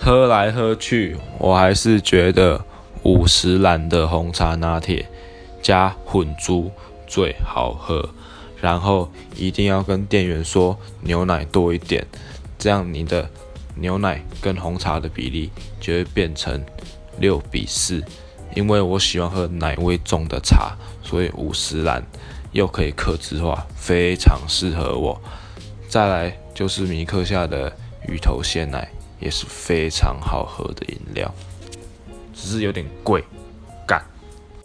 喝来喝去，我还是觉得五十兰的红茶拿铁加混珠最好喝。然后一定要跟店员说牛奶多一点，这样你的牛奶跟红茶的比例就会变成六比四。因为我喜欢喝奶味重的茶，所以五十兰又可以克制化，非常适合我。再来就是米克夏的芋头鲜奶，也是非常好喝的饮料，只是有点贵。